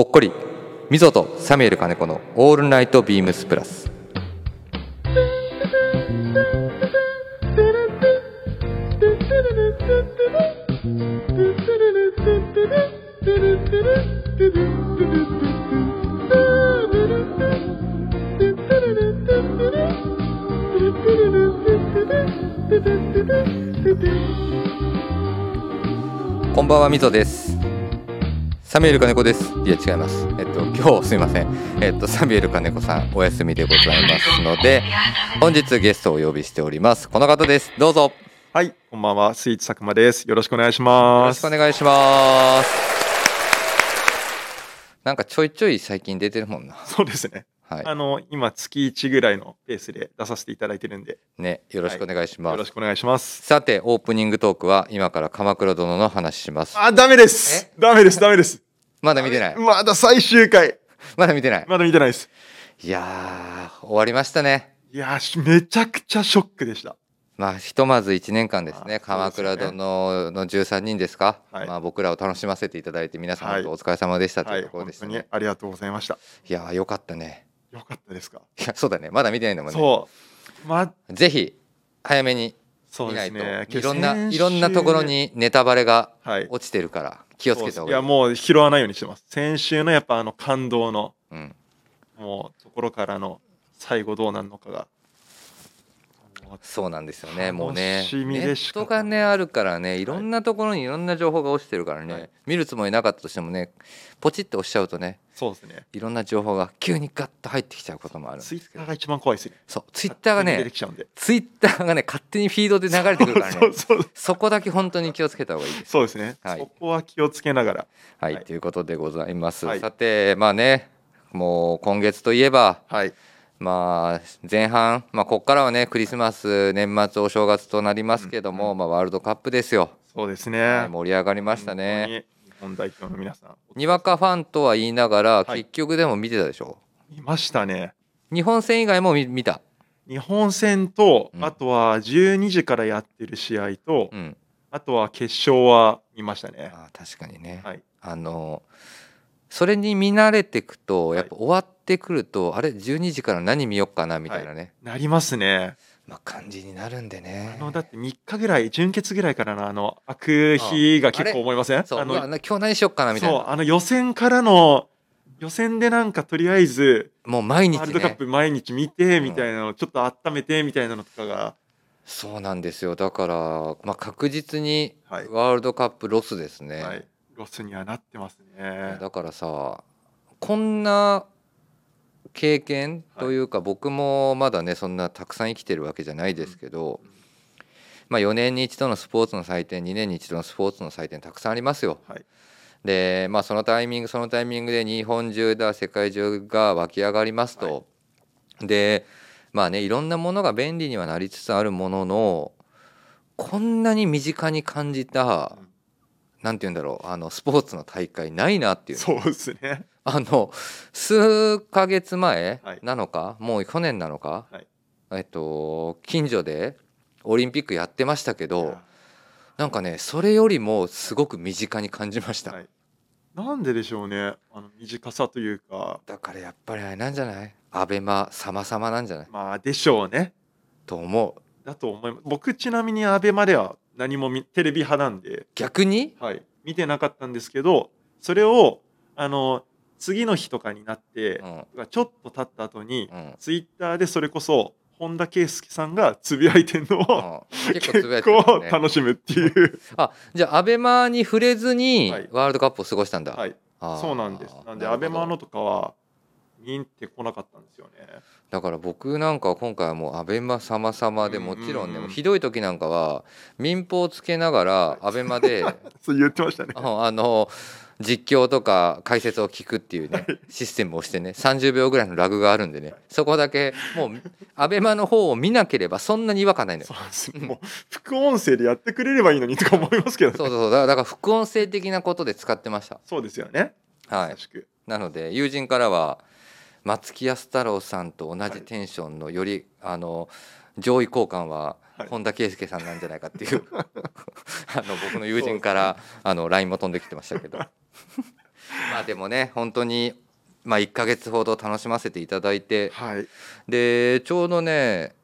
ほっこり。みぞとサミュエル金子のオールナイトビームスプラス。こんばんはみぞです。サミュエル金子です。いや違います。えっと今日すいません。えっとサミュエル金子さんお休みでございますので本日ゲストをお呼びしております。この方です。どうぞ。よはい、こんばんは、スイーツ佐久間です。よろしくお願いしろます。しくお願いします。なんかちょいちょい最近出てるもんな。そうですね。はい。あの、今、月1ぐらいのペースで出させていただいてるんで、ねよろしくお願いします、よろしくお願いします。さてオープニングトークは今から鎌倉殿の話します。あ、ダメです。ダメです、ダメです。まだ見てない。まだ最終回。まだ見てない。まだ見てないです。いやー終わりましたね。いやめちゃくちゃショックでした。まあひとまず1年間ですね。あ鎌倉殿の13人ですか、はい。まあ、僕らを楽しませていただいて皆さんお疲れ様でしたとはいいうところでしたね、本当にありがとうございました。い、やーよかったねよかったですか？いやそうだねまだ見てないんだもんねそう。ま、ぜひ早めにそう見ないと、ね。いろんないろんなところ。にネタバレがはい。落ちてるから気をつけた方いや、がいいもう拾わないようにしてます。先週のやっぱあの感動の、うん、もう、ところからの最後どうなるのかが。そうなんですよねもうねネットがねあるからねいろんなところにいろんな情報が落ちてるからね、はい見るつもりなかったとしてもねポチッと押しちゃうとねそうですね。いろんな情報が急にガッと入ってきちゃうこともあるんですけどツイッターが一番怖いですね。そうツイッターがね。ツイッターがね勝手にフィードで流れてくるからね そこだけ本当に気をつけた方がいいです。そうですね、はいそこは気をつけながら。はい、はいということでございます。はいさてまあねもう今月といえばはい。まあ前半まあここからはねクリスマス年末お正月となりますけども、うんまあワールドカップですよ。そうですね。はい、盛り上がりました本ね。日本代表の皆さん。にわかファンとは言いながら、はい結局でも見てたでしょ？見ましたね。日本戦以外も見見た？日本戦と、うんあとは12時からやってる試合と、うん。あとは決勝は見ましたね。あ確かにね。はい。あのそれに見慣れてくとはいやっぱ終わってくると、あれ12時から何見よっかなみたいなね、なりますね。まあ感じになるんでね。あのだって3日ぐらい、準決ぐらいからのあの、開く日が結構思いません？そう。あの今日何しよっかなみたいそう、なあの予選からの、予選でなんかとりあえず、もう毎日ワールドカッねプ毎日見てうんみたいなの、ちょっと温めてみたいなのとかが、そうなんですよ。だから、まあ、確実にはい。ワールドカップロスですね、はい、ロスにはなってますね。だからさこんな経験というか、僕もまだねそんなたくさん生きてるわけじゃないですけど、うんまあ、4年に一度のスポーツの祭典2年に一度のスポーツの祭典たくさんありますよ。はいでまあそのタイミングそのタイミングで日本中だ世界中が湧き上がりますと。でまあねいろんなものが便利にはなりつつあるもののこんなに身近に感じたうんなんて言うんだろうあのスポーツの大会ないなっていうそうですね。あの数ヶ月前はい。なのか、もう去年なのか、はい。えっと近所でオリンピックやってましたけどなんかねそれよりもすごく身近に感じました、はい。なんででしょうね。あの短さというか、だからやっぱりあれなんじゃない？アベマ様々なんじゃない？まあでしょうね。と思う。だと思います。僕ちなみにアベマでは何も見テレビ派なんで、逆に？はい、見てなかったんですけど、それをあの次の日とかになってう、ん。ちょっと経った後に、うん。ツイッターでそれこそ本田圭佑さんがつぶやいてるのを、うん。結構つぶやい結構ね楽しむっていう、あじゃあアベマに触れずにはい。ワールドカップを過ごしたんだ、はい、あー。そうなんです。なんでアベマのとかは見てこなかったんですよね。だから僕なんかは今回はもうアベマ様々でもちろんね、うんうひどい時なんかは民放つけながらアベマで そう言ってましたね。ああの実況とか解説を聞くっていうねシステムをしてね30秒ぐらいのラグがあるんでねそこだけもうアベマの方を見なければそんなに違和感ないのよもう副音声でやってくれればいいのにとか思いますけどね。そうそうだからだから副音声的なことで使ってましたそうですよね。はい。なので友人からは松木安太郎さんと同じテンションのより、あの上位交換ははい。本田圭佑さんなんじゃないかっていう あの僕の友人からあの LINE も飛んできてましたけど。まあでもね本当にまあ1ヶ月ほど楽しませていただいてはい。でちょうどね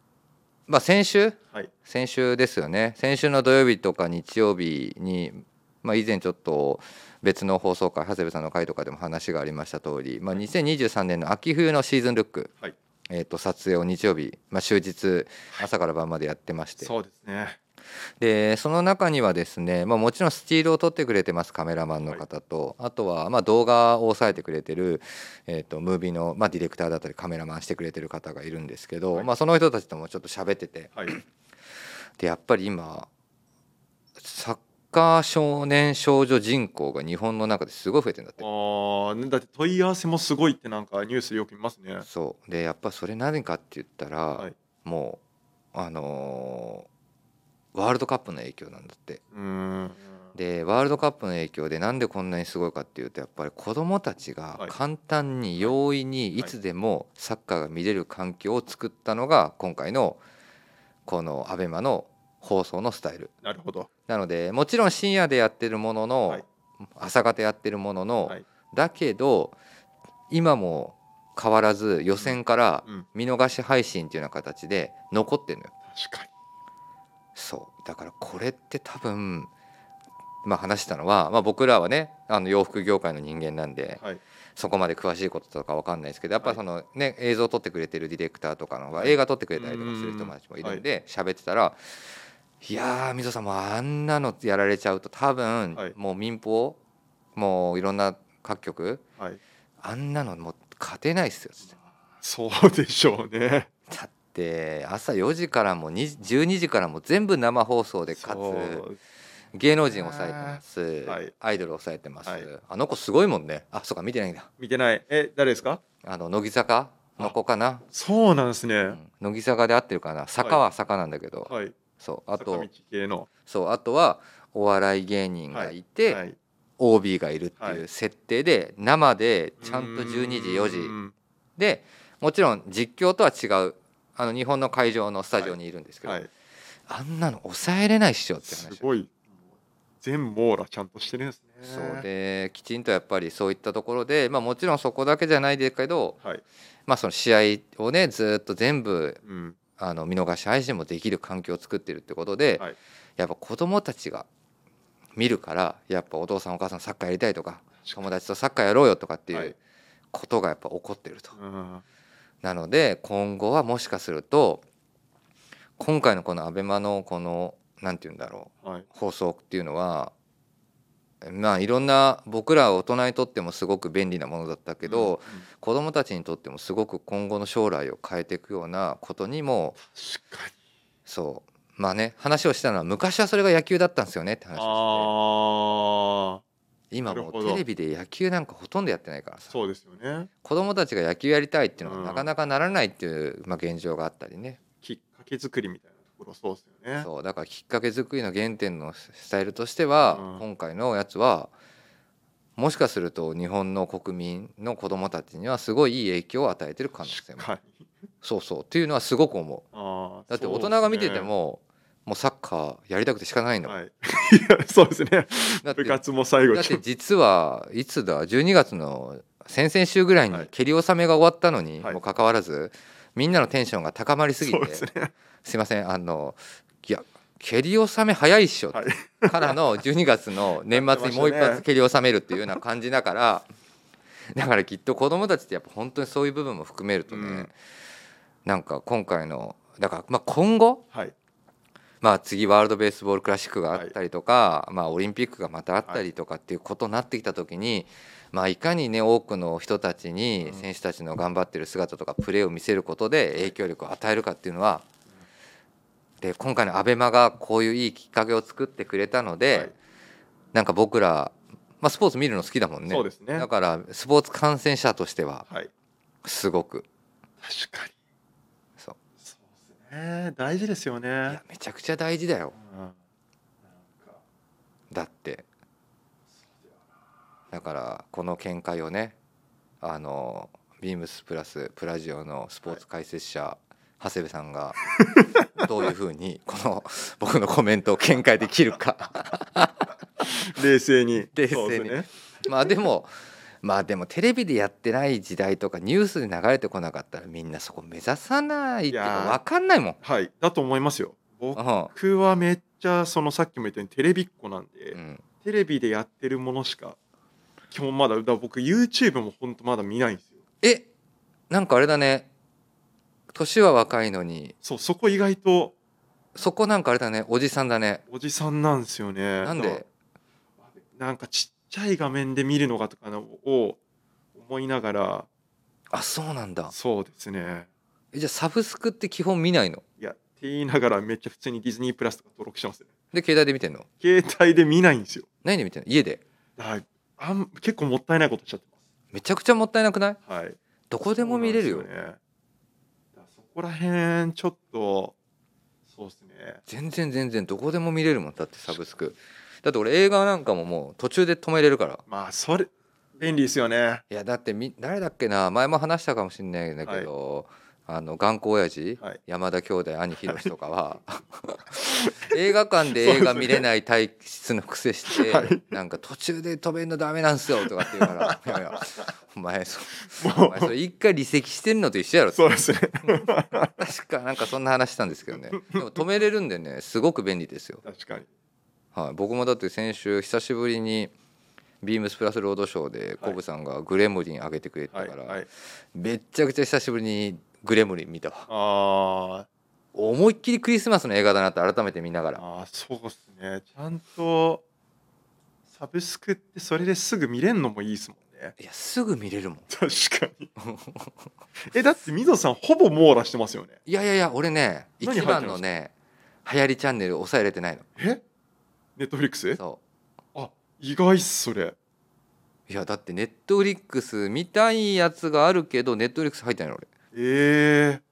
まあ先週？はい。先週ですよね。先週の土曜日とか日曜日に、まあ、以前ちょっと別の放送回長谷部さんの回とかでも話がありました通り、まあ、2023年の秋冬のシーズンルック、はい。えー、と撮影を日曜日、まあ、終日朝から晩までやってまして。そうですね。でその中にはですね、まあ、もちろんスチールを撮ってくれてますカメラマンの方と、あとはまあ動画を抑えてくれてる、えー、とムービーの、まあ、ディレクターだったりカメラマンしてくれてる方がいるんですけど、はい。まあ、その人たちともちょっと喋ってて。はい。でやっぱり今サッカー少年少女人口が日本の中ですごい増えてんだって。ああねだって問い合わせもすごいってなんかニュースでよく見ますね。そう。でやっぱそれ何かって言ったら、はい。もうあのーワールドカップの影響なんだって。うーん。でワールドカップの影響でなんでこんなにすごいかっていうとやっぱり子どもたちがはい。簡単に容易にいつでもサッカーが見れる環境を作ったのが今回のこの ABEMA の放送のスタイル。なるほど。なのでもちろん深夜でやってるものの、はい。朝方やってるものの、はい。だけど今も変わらず予選からうん。見逃し配信っていうような形で残ってるのよ。確かに。そう。だからこれって多分まあ話したのは、まあ、僕らはねあの洋服業界の人間なんではい。そこまで詳しいこととかわかんないですけどやっぱはい。そのね、映像を撮ってくれてるディレクターとかの映画撮ってくれたりとかする人たちもいるんで喋ってたら「いやー溝さんもうあんなのやられちゃうと多分、はい。もう民放もういろんな各局はい。あんなのもう勝てないっすよ」つって。そうでしょうね。だって朝4時からも2 12時からも全部生放送でかつ。芸能人抑えてます、はい。アイドル抑えてます、はい。あの子すごいもんね。あそうか見てないんだ。見てない。え誰ですか？あの乃木坂の子かな、そうなんですね、うん。乃木坂で合ってるかな。坂は坂なんだけど、はいそうあとそうあとはお笑い芸人がいて、はい OB がいるってはい。いう設定で生でちゃんと12時4時。うんでもちろん実況とは違うあの日本の会場のスタジオにいるんですけど、はい。あんなの抑えれないっしょって話。すごい全網羅ちゃんとしてるんですね。そうできちんとやっぱりそういったところで、まあ、もちろんそこだけじゃないですけど、はい。まあ、その試合をねずっと全部うんあの見逃し配信もできる環境を作ってるってことで、はい。やっぱ子供たちが見るからやっぱお父さんお母さんサッカーやりたいとか友達とサッカーやろうよとかってはい。いうことがやっぱ起こってると。うん。なので今後はもしかすると今回のこの ABEMA のこのなんて言うんだろうはい。放送っていうのはまあいろんな僕ら大人にとってもすごく便利なものだったけど、うん子どもたちにとってもすごく今後の将来を変えていくようなことにもそう。まあね話をしたのは昔はそれが野球だったんですよねって話をああして今もうテレビで野球なんかほとんどやってないからさ。そうですよね。子どもたちが野球やりたいっていうのうん。がなかなかならないっていう、まあ、現状があったりね。きっかけ作りみたいな。ところそうですよね。そうだからきっかけ作りの原点のスタイルとしては、うん。今回のやつはもしかすると日本の国民の子どもたちにはすごいいい影響を与えてる可能性も。そうそうっていうのはすごく思う。あーだって大人が見てても、もうサッカーやりたくて仕方ないんだもん、はい。い やそうですね。だって部活も最後だって実はいつだ12月の先々週ぐらいにはい。蹴り納めが終わったのにはい。もかかわらずみんなのテンションが高まりすぎてね。すいませんあのいや蹴り納め早いっしょ、はい。からの12月の年末にもう一発蹴り納めるっていうような感じだからだからきっと子供たちってやっぱ本当にそういう部分も含めるとね、うん。なんか今回のだからまあ今後はい。まあ次ワールド・ベースボール・クラシックがあったりとか、まあオリンピックがまたあったりとかっていうことになってきた時に、まあいかにね多くの人たちに選手たちの頑張ってる姿とかプレーを見せることで影響力を与えるかっていうのはで今回の ABEMA がこういういいきっかけを作ってくれたので、はい。なんか僕ら、まあ、スポーツ見るの好きだもんね。そうですね。だからスポーツ観戦者としてははい。すごく。確かに。そう。そうですね。大事ですよね。いやめちゃくちゃ大事だよ。うん。だってだからこの見解をねあのビームスプラスプラジオのスポーツ解説者、長谷部さんが どういうふうにこの僕のコメントを見解できるか。冷静に。冷静に。ね。まあでもまあでもテレビでやってない時代とかニュースで流れてこなかったらみんなそこ目指さないっていうか分かんないもん。はい。だと思いますよ。僕はめっちゃそのさっきも言ったようにテレビっ子なんで、うん。テレビでやってるものしか基本まだだから僕 YouTube も本当まだ見ないんですよ。えなんかあれだね。年は若いのに。そうそこ意外とそこなんかあれだね。おじさんだね。おじさんなんですよね。なんで？なんかちっちゃい画面で見るのがとかのを思いながら。あそうなんだ。そうですね。えじゃあサブスクって基本見ないの？いやって言いながらめっちゃ普通にディズニープラスとか登録してますね。で携帯で見てんの？携帯で見ないんですよ。何で見てんの？家で？だあん結構もったいないことしちゃってめちゃくちゃもったいなくない？ますはい。どこでも見れるよ。そうなんですね。だからそこら辺ちょっとそうですね。全然全然どこでも見れるもんだってサブスク。だって俺映画なんかももう途中で止めれるから。まあそれ便利ですよね。いやだってみ誰だっけな？前も話したかもしれないんだけど、あの頑固親父、はい。山田兄弟兄ひろしとかは 映画館で映画見れない体質の癖して、はい。なんか途中で止めんのダメなんすよとかって言うから いやいやお前そおも前それ一回離席してんのと一緒やろうそうですね確かなんかそんな話したんですけどね。でも止めれるんでねすごく便利ですよ。確かに。はい、僕もだって先週久しぶりにビームスプラスロードショーでコブさんがグレムリン上げてくれてたから、はいはい。めっちゃくちゃ久しぶりにグレムリン見たわ。あ思いっきりクリスマスの映画だなって改めて見ながら。ーあーそうですね。ちゃんとサブスクってそれですぐ見れんのもいいですもんね。いやすぐ見れるもん。確かに。えだって溝さんほぼ網羅してますよね。いやいやいや俺ね一番のね流行りチャンネル抑えれてないの。え？ネットフリックス？そあ意外っすそれ。ういやだってネットフリックス見たいやつがあるけどネットフリックス入ってないのええ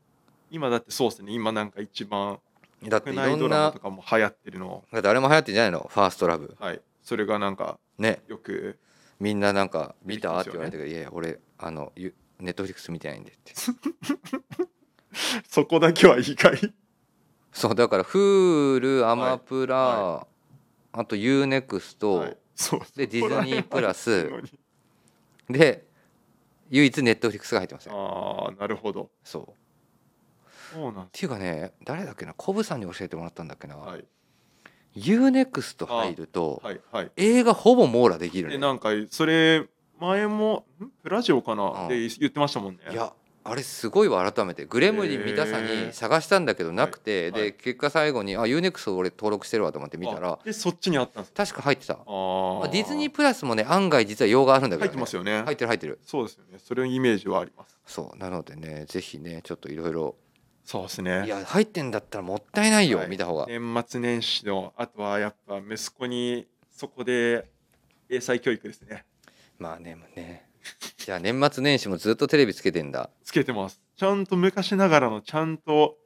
今だってそうですね。今なんか一番俺だっていろんなとかも流行ってるの。だってあれも流行ってんじゃないの？ファーストラブ。はい。それがなんかね。よくみんななんか見たって言われたけど、いやいや俺あのゆネットフリックス見てないんでって。そこだけは意外。そうだから Hulu アマプラ、はあと UNEXT、はい。そう。でディズニープラス。で唯一ネットフリックスが入ってますよ。ああなるほど。そう。っそうなんでていうかね誰だっけな？コブさんに教えてもらったんだっけな、すはい。UNEXT 入るとはいはい。映画ほぼ網羅できるねでなんかそれ前もラジオかな、うん。で言ってましたもんね。いやあれすごいわ改めて。グレムリン見たさに探したんだけどなくて、で結果最後にあ UNEXT 俺登録してるわと思って見たらあでそっちにあったんです確か入ってた。あまーあディズニープラスもね案外実は用があるんだけど、ね、入ってますよね。入ってる入ってる。そうですよね。それのイメージはあります。そう。なのでねぜひねちょっといろいろそうですね。いや入ってんだったらもったいないよ、はい。見た方が、年末年始のあとはやっぱ息子にそこで英才教育ですね。まあねねじゃあ年末年始もずっとテレビつけてんだ。つけてます。ちゃんと昔ながらのちゃんと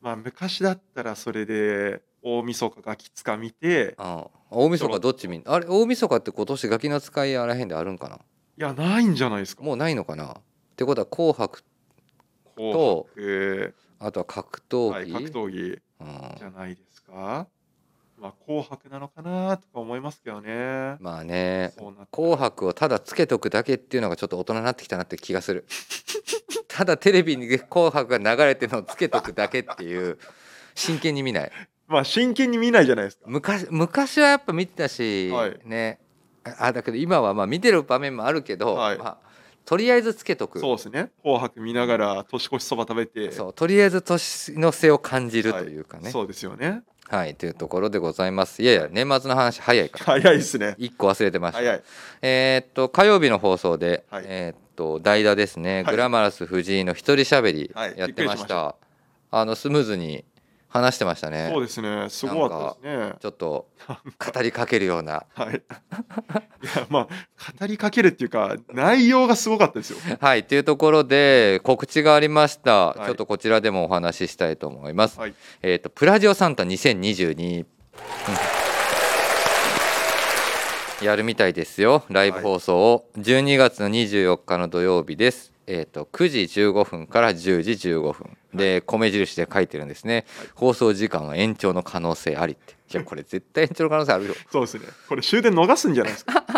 まあ昔だったらそれで大晦日ガキつか見てあ大晦日どっち見ん？あれ大晦日って今年ガキの使いあらへんであるんかな？いやないんじゃないですか。もうないのかな？ってことは「紅白紅白」あとは格闘はい、技、格闘技うん。じゃないですかまあ紅白なのかなとか思いますけどね。まあねそうなったら。紅白をただつけとくだけっていうのがちょっと大人になってきたなって気がする。ただテレビに紅白が流れてるのをつけとくだけっていう真剣に見ない。まあ真剣に見ないじゃないですか。昔昔はやっぱ見てたし、はい。ね。あだけど今はまあ見てる場面もあるけど、はい。まあ、とりあえずつけとく。そうですね。紅白見ながら年越しそば食べて。そうとりあえず年の瀬を感じるというかね、はい、そうですよねというところでございます。いやいや年末の話早いから。早いですね。一個忘れてました。早い。えーっと火曜日の放送で、はい。えーっと代打ですね、はい。グラマラス藤井の一人しゃべりはい。やってまし,、びっくりしました。あのスムーズに話してましたね。そうですね。すごかったですね。ちょっと語りかけるような。はい。いやまあ語りかけるっていうか内容がすごかったですよ。はいというところで告知がありました、い。ちょっとこちらでもお話ししたいと思います、はい。えーっとプラジオサンタ2022やるみたいですよ。ライブ放送を。12月の24日の土曜日ですえーと、9時15分から10時15分。で米印で書いてるんですね、はい、放送時間は延長の可能性ありって。いやこれ絶対延長の可能性あるよ。そうですね。これ終電逃すんじゃないですか？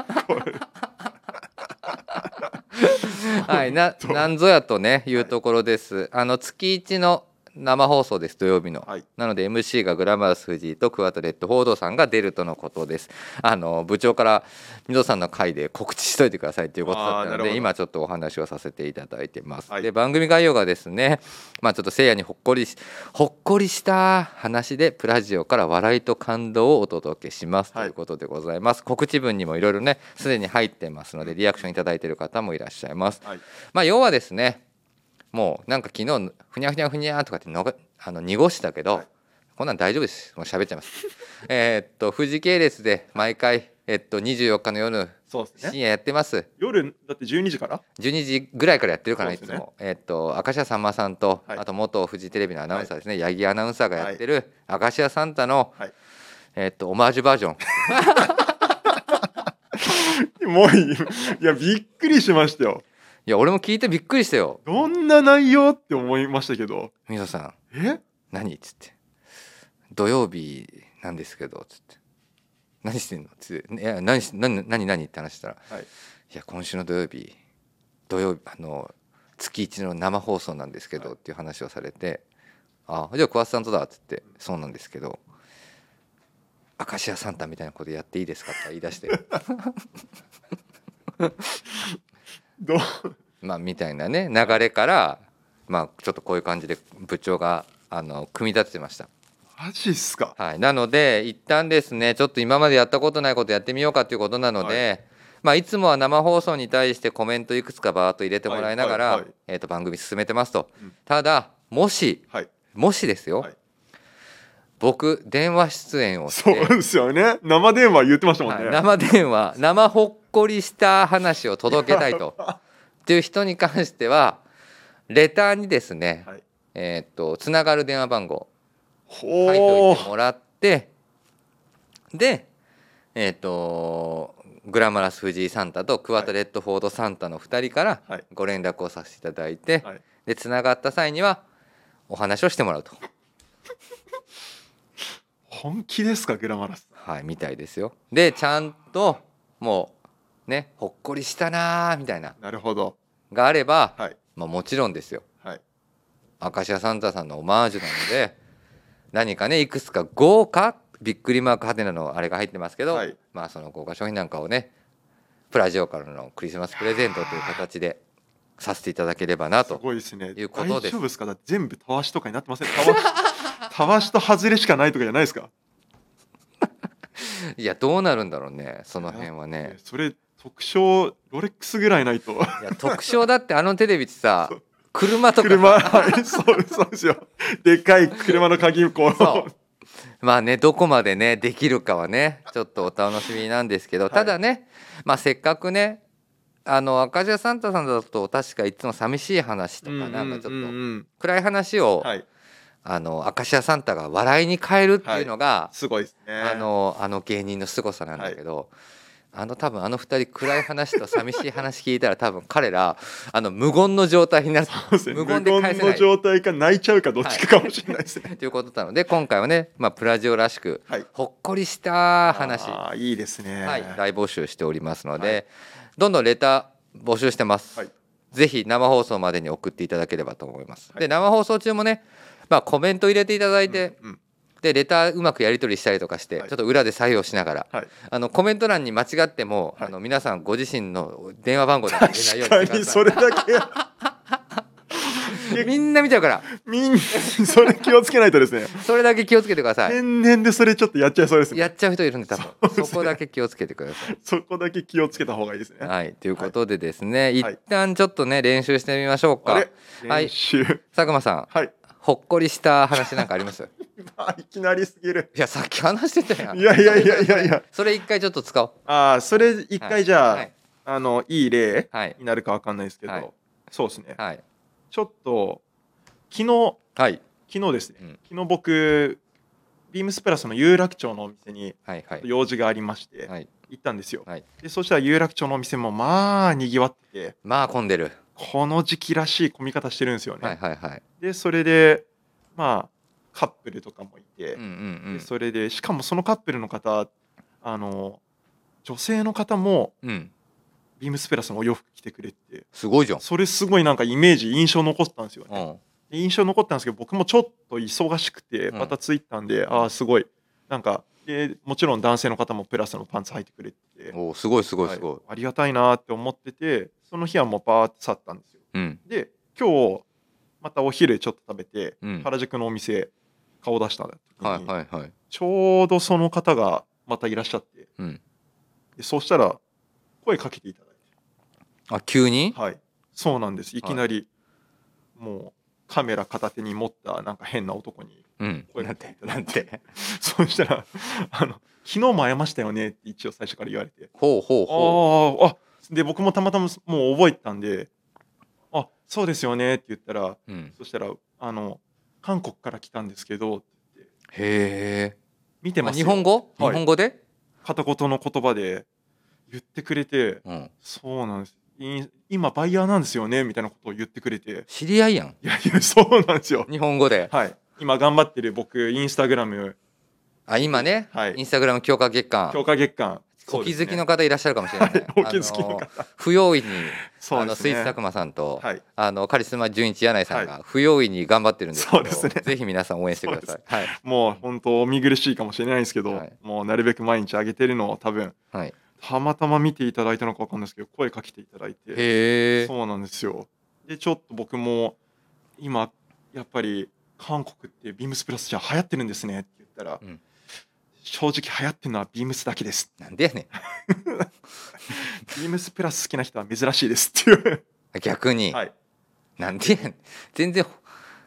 はいな なんぞやとねいうところです。あの月1の生放送です土曜日の。はいなので MC がグラマラス藤井とクワトレットフォードさんが出るとのことです。あの部長から皆さんの回で告知しといてくださいということだったので今ちょっとお話をさせていただいてます。はいで番組概要がですね、まあちょっとせいやにほっこりしほっこりした話でプラジオから笑いと感動をお届けしますとはいいうことでございます。告知文にもいろいろねすでに入ってますのでリアクションいただいている方もいらっしゃいます。はいまあ要はですねもうなんか昨日ふにゃふにゃふにゃとかってのがあの濁したけど、はい。こんなん大丈夫です。もう喋っちゃいます。えーっと富士系列で毎回えっと24日の夜そうですね。深夜やってます。夜だって12時から？12時ぐらいからやってるかな、いつも。えーっと明石家さんまさんと、はい。あと元フジテレビのアナウンサーですね、八木アナウンサーがやってる明石家サンタの、はい。えーっとオマージュバージョン。もういい。いやびっくりしましたよいや俺も聞いてびっくりしたよ。どんな内容って思いましたけど「みぞさん。え？何?」っつって「土曜日なんですけど」っつって「何してんの?」っつって「いや何し何何何?」って話したら。はい「いや今週の土曜日土曜日あの月一の生放送なんですけど」っていう話をされて「あじゃあ桑田さんとだ」っつって「そうなんですけど。明石家サンタみたいなことやっていいですか?」って言い出して どう？まあみたいなね流れからまあちょっとこういう感じで部長があの組み立ててました。マジっすか？はい、なので一旦ですねちょっと今までやったことないことやってみようかということなので、い。まあ、いつもは生放送に対してコメントいくつかバーッと入れてもらいながら、えー、と番組進めてますと、うん。ただもしはい。もしですよ、はい。僕電話出演をしそうて、ですよね。生電話言ってましたもんね、はい。生電話生ほっこりした話を届けたいと。っていう人に関してはレターにですね、はい。えっ、とつながる電話番号書いてほおいてもらってでえっ、とグラマラス藤井サンタとクワトレットフォードサンタの2人からはい。ご連絡をさせていただいて、はい。でつながった際にはお話をしてもらうと、本気ですかグラマラス。はい、みたいですよ。でちゃんともうねほっこりしたなーみたいな。なるほど。があれば、はい。まあ、もちろんですよ。はい。明石家サンタさんのオマージュなので 何かねいくつか豪華びっくりマークハテナのあれが入ってますけど、はい。まあその豪華商品なんかをねプラジオからのクリスマスプレゼントという形でさせていただければなすとごいですね。いうことです。大丈夫ですか？全部たわしとかになってません。たわし たわしと外れしかないとかじゃないですか？いやどうなるんだろうねその辺はね。それ特徴ロレックスぐらいないと。いや特徴だってあのテレビってさ 車とかさ。車。はいそうそうですよでかい車の鍵こう。まあねどこまでねできるかはねちょっとお楽しみなんですけど、い。ただねまあせっかくねあの赤字サンタさんだと確かいつも寂しい話とかなんかちょっと暗い話を、はいあの明石家サンタが笑いに変えるっていうのが、すごいですね。あのあの芸人の凄さなんだけど、あの多分あの二人暗い話と寂しい話聞いたら多分彼らあの無言の状態になる。ね。無無言で返せない。言の状態か泣いちゃうかどっちかかもしれないですね。ということなので今回はね、まあ、プラジオらしく、はい。ほっこりした話。あーいいですね。はい、大募集しておりますので、はい。どんどんレター募集してます、はい。ぜひ生放送までに送っていただければと思います、はい。で生放送中もね、まあ、コメント入れていただいて、うんうんでレターうまくやり取りしたりとかして、はい。ちょっと裏で作業しながら。はい。あのコメント欄に間違っても、はい。あの皆さんご自身の電話番号だけ入れないように確してくださそれだけ。みんな見ちゃうから。みんなそれ気をつけないとですね。それだけ気をつけてください。天然でそれちょっとやっちゃいそうですね。やっちゃう人いるんで多分。そね。そこだけ気をつけてください。そこだけ気をつけた方がいいですね。はい、ということでですね、い。一旦ちょっとね練習してみましょうか。はい。佐久間さん、はいほっこりした話なんかあります？あいきなりすぎる。いやさっき話してたやん。いやいやいやいやいや。それ一回ちょっと使おう。ああそれ一回じゃあ、はい。あのいい例はい。になるかわかんないですけど、はい。そうですね。はい。ちょっと昨日はい。昨日ですね、うん。昨日僕ビームスプラスの有楽町のお店にはいはい。用事がありまして、はい。行ったんですよ、はい。でそしたら有楽町のお店もまあにぎわってて。まあ混んでる。この時期らしい混み方してるんですよね、はいはいはい。でそれでまあカップルとかもいて、うんうんでそれでしかもそのカップルの方あの女性の方もうん。うんビームスプラスのお洋服着てくれってすごいじゃん。それすごいなんかイメージ印象残ったんですよね、うん。で印象残ったんですけど僕もちょっと忙しくてうん。またツイッターで、ああすごい。なんかでもちろん男性の方もプラスのパンツ履いてくれてておーすごいすごいすごい、はいありがたいなって思っててその日はもうバーって去ったんですよ。うん。で今日またお昼ちょっと食べて、うん。原宿のお店顔出した時に、はいはいはい。ちょうどその方がまたいらっしゃってうん。でそうしたら声かけていただいあ急に？てはい。そうなんです。いきなり、もうカメラ片手に持ったなんか変な男にうん。声なんてかけていただないんて。そうしたらあの「昨日も会いましたよね」って一応最初から言われて。ほうほうほあーあで僕もたまたまもう覚えてたんで「あそうですよね」って言ったらう、うん、そしたら「あの韓国から来たんですけど」ってへえ。見てますよ。日本語、はい。日本語で、片言の言葉で言ってくれてうん、そうなんです。い今バイヤーなんですよねみたいなことを言ってくれて。知り合いやん。いやいやそうなんですよ。日本語で。はい。今頑張ってる僕インスタグラム。あ今ね、はい。インスタグラム強化月間。強化月間お気づきの方方いらっしゃるかもしれない、お気づきの方。不用意にあのスイーツ佐久間さんと、はい。あのカリスマ純一柳井さんが不用意に頑張ってるんですけど、ぜひ皆さん応援してください。はい。もう本当お見苦しいかもしれないんですけど、はい。もうなるべく毎日上げてるのを多分はい、たまたま見ていただいたのか分かんないですけど声かけていただいて。そうなんですよ。でちょっと僕も今やっぱり韓国ってビームスプラスじゃ流行ってるんですねって言ったら、うん正直流行ってるのはビームスだけです。なんでやね ビームスプラス好きな人は珍しいですっていう。ん逆に、はい。なんでやねん。全然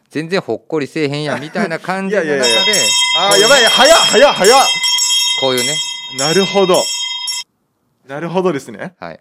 全然ほっこりせえへんやんみたいな感じの中でいやいや。いやあーやばい。早っ早っ早っ。こういうね。なるほど。なるほどですね。はい。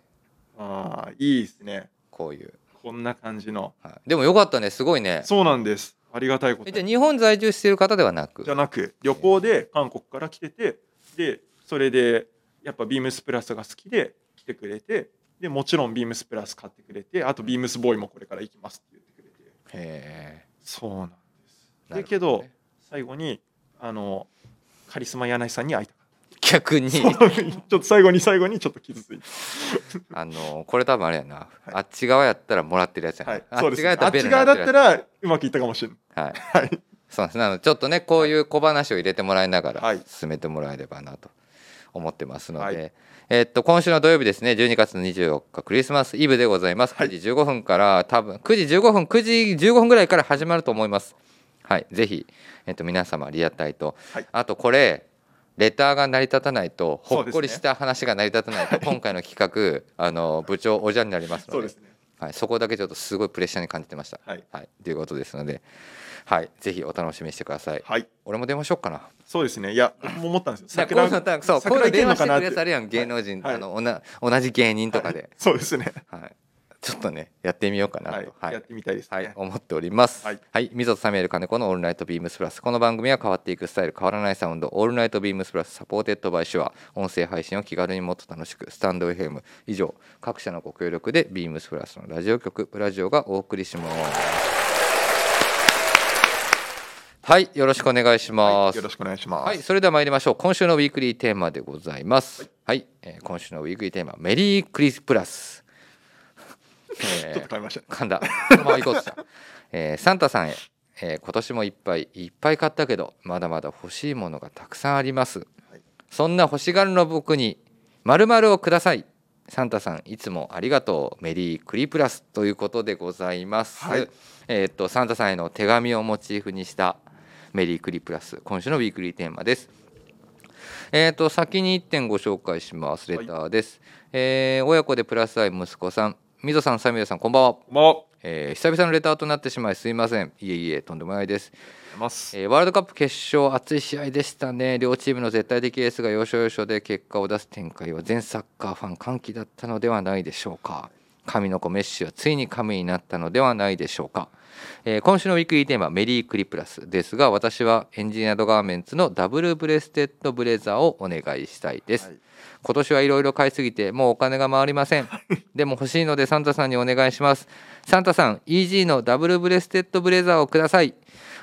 ああいいですね。こういう、こんな感じの。はい、でもよかったね。すごいね。そうなんですありがたいこと。えじゃあ日本在住してる方ではなく？じゃなく旅行で韓国から来ててでそれでやっぱビームスプラスが好きで来てくれてでもちろんビームスプラス買ってくれてあとビームスボーイもこれから行きますって言ってくれて。へそうなんです。えだけど最後にあのカリスマ柳井さんに会いたか逆に。ちょっと最後に最後にちょっと傷ついて。あのこれ多分あれやな、はい。あっち側やったらもらってるやつやな、はい。あっち側やったらベルあっち側だってたらうまくいったかもしれない。つはい。はい。そうですね。あのちょっとねこういう小話を入れてもらいながらはい。進めてもらえればなと思ってますので、はい。えっと今週の土曜日ですね。12月の24日クリスマスイブでございます。はい。9時15分から多分9時15分9時15分ぐらいから始まると思います。はい。ぜひ、えっと皆様リアタイと、はい。あとこれレターが成り立たないとほっこりした話が成り立たないと、今回の企画あの部長おじゃんになりますのでそね。はい、そこだけちょっとすごいプレッシャーに感じてました。はい。はい、ということですので、はい、ぜひお楽しみにしてください。はい。俺も電話しよっかな。そうですね。いや思ったんですよ。こうそう、こういうのいけ電話してくん芸能人、はい。あのおな同じ芸人とかで、そうですね。はい、ちょっとねやってみようかなはいと、はい、やってみたいですねはい、思っております。ははいい、 MZO サミュエル金子のオールナイトビームスプラス。この番組は変わっていくスタイル、変わらないサウンド、オールナイトビームスプラス supported by SHURE。音声配信を気軽にもっと楽しく、スタンド FM 以上、各社のご協力でビームスプラスのラジオ局、プラジオがお送りします。はい、よろしくお願いします。はいよろしくお願いしますはい、それでは参りましょう。今週のウィークリーテーマでございます。はい、えー今週のウィークリーテーマ、メリークリスプラス。えーちょっと変えましたね噛んだ。まま行こうとした。えーサンタさんへ、えー今年もいっぱいいっぱい買ったけど、まだまだ欲しいものがたくさんあります。はいそんな欲しがるの僕に〇〇をください。サンタさんいつもありがとうメリークリプラスということでございます。はいえーっとサンタさんへの手紙をモチーフにしたメリークリプラス今週のウィークリーテーマです。えー、と先に1点ご紹介しますレターです、えー親子でプラス愛息子さんみぞさんサミュさんこんばんは。こえー久々のレターとなってしまいすいません。いえいえとんでもないです、ます。えーワールドカップ決勝熱い試合でしたね。両チームの絶対的エースが要所要所で結果を出す展開は全サッカーファン歓喜だったのではないでしょうか。神の子メッシはついに神になったのではないでしょうか、えー今週のウィークリーテーマメリークリプラスですが私はエンジニアードガーメンツのダブルブレステッドブレザーをお願いしたいです、はい今年はいろいろ買いすぎてもうお金が回りません。でも欲しいのでサンタさんにお願いします。サンタさん EG のダブルブレステッドブレザーをください。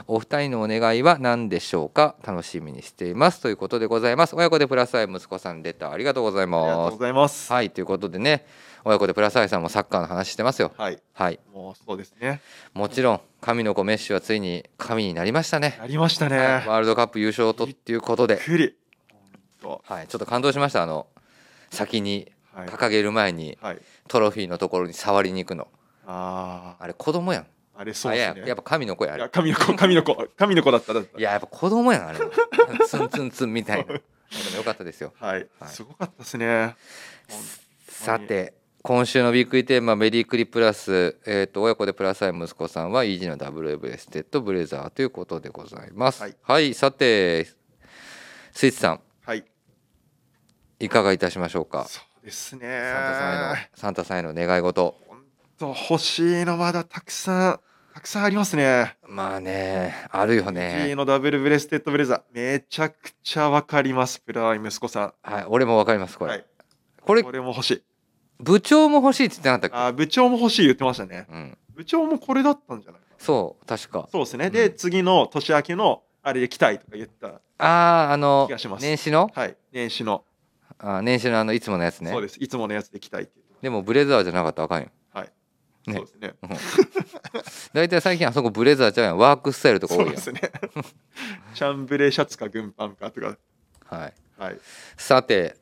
お二人のお願いは何でしょうか？楽しみにしています。ということでございます。親子でプラスアイ息子さんレターありがとうございますありがとうございます。はいということでね親子でプラスアイさんもサッカーの話してますよ。はい。はい。もうそうですね。もちろん神の子メッシはついに神になりましたね。やりましたね。はい。ワールドカップ優勝とっていうことで。びっ、くり。と。はい、ちょっと感動しました。あの先にはい。掲げる前にはい。トロフィーのところに触りに行くの。ああれ子供やん。あ、あれそうですね。ややっぱ神の子や。あれ神の子、神の子、神の子だっただった。いややっぱ子供やんあれ ツンツンツンみたいな。よかったですよ。はい。は。い。すごかったですね。さて今週のビッグイテーマメリークリプラス、えー、と親子でプラスアイ息子さんは EG のダブルブレステッドブレザーということでございます。ははいい、さてスイーツさん。はい。いかがいたしましょうか？そうですね。サンタさんへのサンタさんへの願い事本当欲しいのまだたくさん、たくさんありますね。まあねあるよ G ねのダブルブレステッドブレザー。めちゃくちゃわかります、プライ息子さはい俺もわかりますこん。れ、はい。これこれも欲しい。部長も欲しいって言ってなかったっあ、部長も欲しい言ってましたね。けうん部長もこれだったんじゃない？そう確かそうですね。で、うん次の年明けのあれで来たいとか言った。あああの年始の？はい。年始の。あー年始のあのいつものやつねそうです。いつものやつで来たいって言ってでもブレザーじゃなかったらあかんよはい。ねそうですね。大体最近あそこブレザーちゃうやんワークスタイルとか多いやんそうですね。チャンブレーシャツか軍パンかとか。はいはい。さて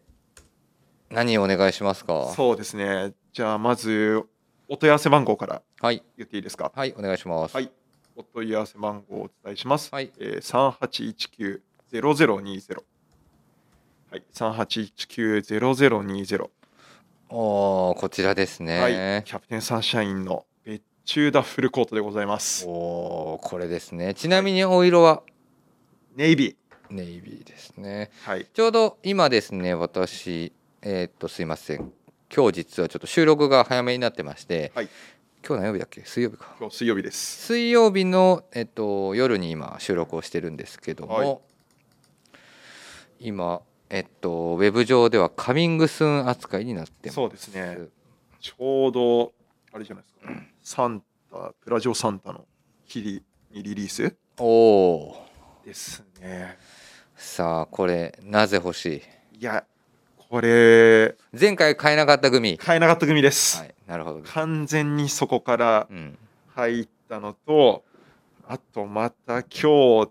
何をお願いしますか？そうですね。じゃあまずお問い合わせ番号からはい言っていいですか？はいお願いしますはい。お問い合わせ番号をお伝えします。はいえー、3819-0020。はい。3819-0020。おーこちらですね、はい。キャプテンサンシャインの別注ダッフルコートでございます。おーこれですねちなみにお色は？ネイビー。ネイビーですねはい。ちょうど今ですね私えーっとすいません今日実はちょっと収録が早めになってまして、はい今日何曜日だっけ？水曜日か今日水曜日です。水曜日の、えっと、夜に今収録をしてるんですけども、はい今、えっと、ウェブ上ではカミングスーン扱いになってますそうですね。ちょうど、あれじゃないですか。サンタ、プラジオサンタの日にリリース？おおーですね。さあこれなぜ欲しい？いや、これ、前回買えなかった組買えなかった組です。はいなるほど完全にそこからうん入ったのと、あとまた今日、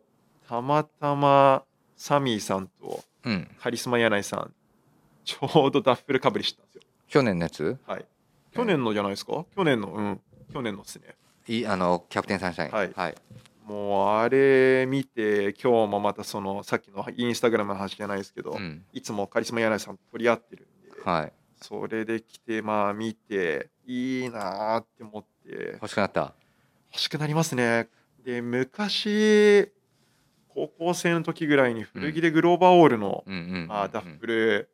たまたまサミーさんとうん。カリスマ柳井さん、ちょうどダッフルかぶりしたんですよ。去年のやつ？はい。去年のじゃないですか？去年の、うん。去年のっすね。いいあのキャプテンサンシャイン。はい。はい、もうあれ見て、今日もまたそのさっきのインスタグラムの話じゃないですけど、うん。いつもカリスマ柳井さんと取り合ってるんで、はい、それで来て、まあ見て、いいなーって思って、欲しくなった？欲しくなりますね。で、昔、高校生の時ぐらいに古着でグローバーオールの、あ、ダッフル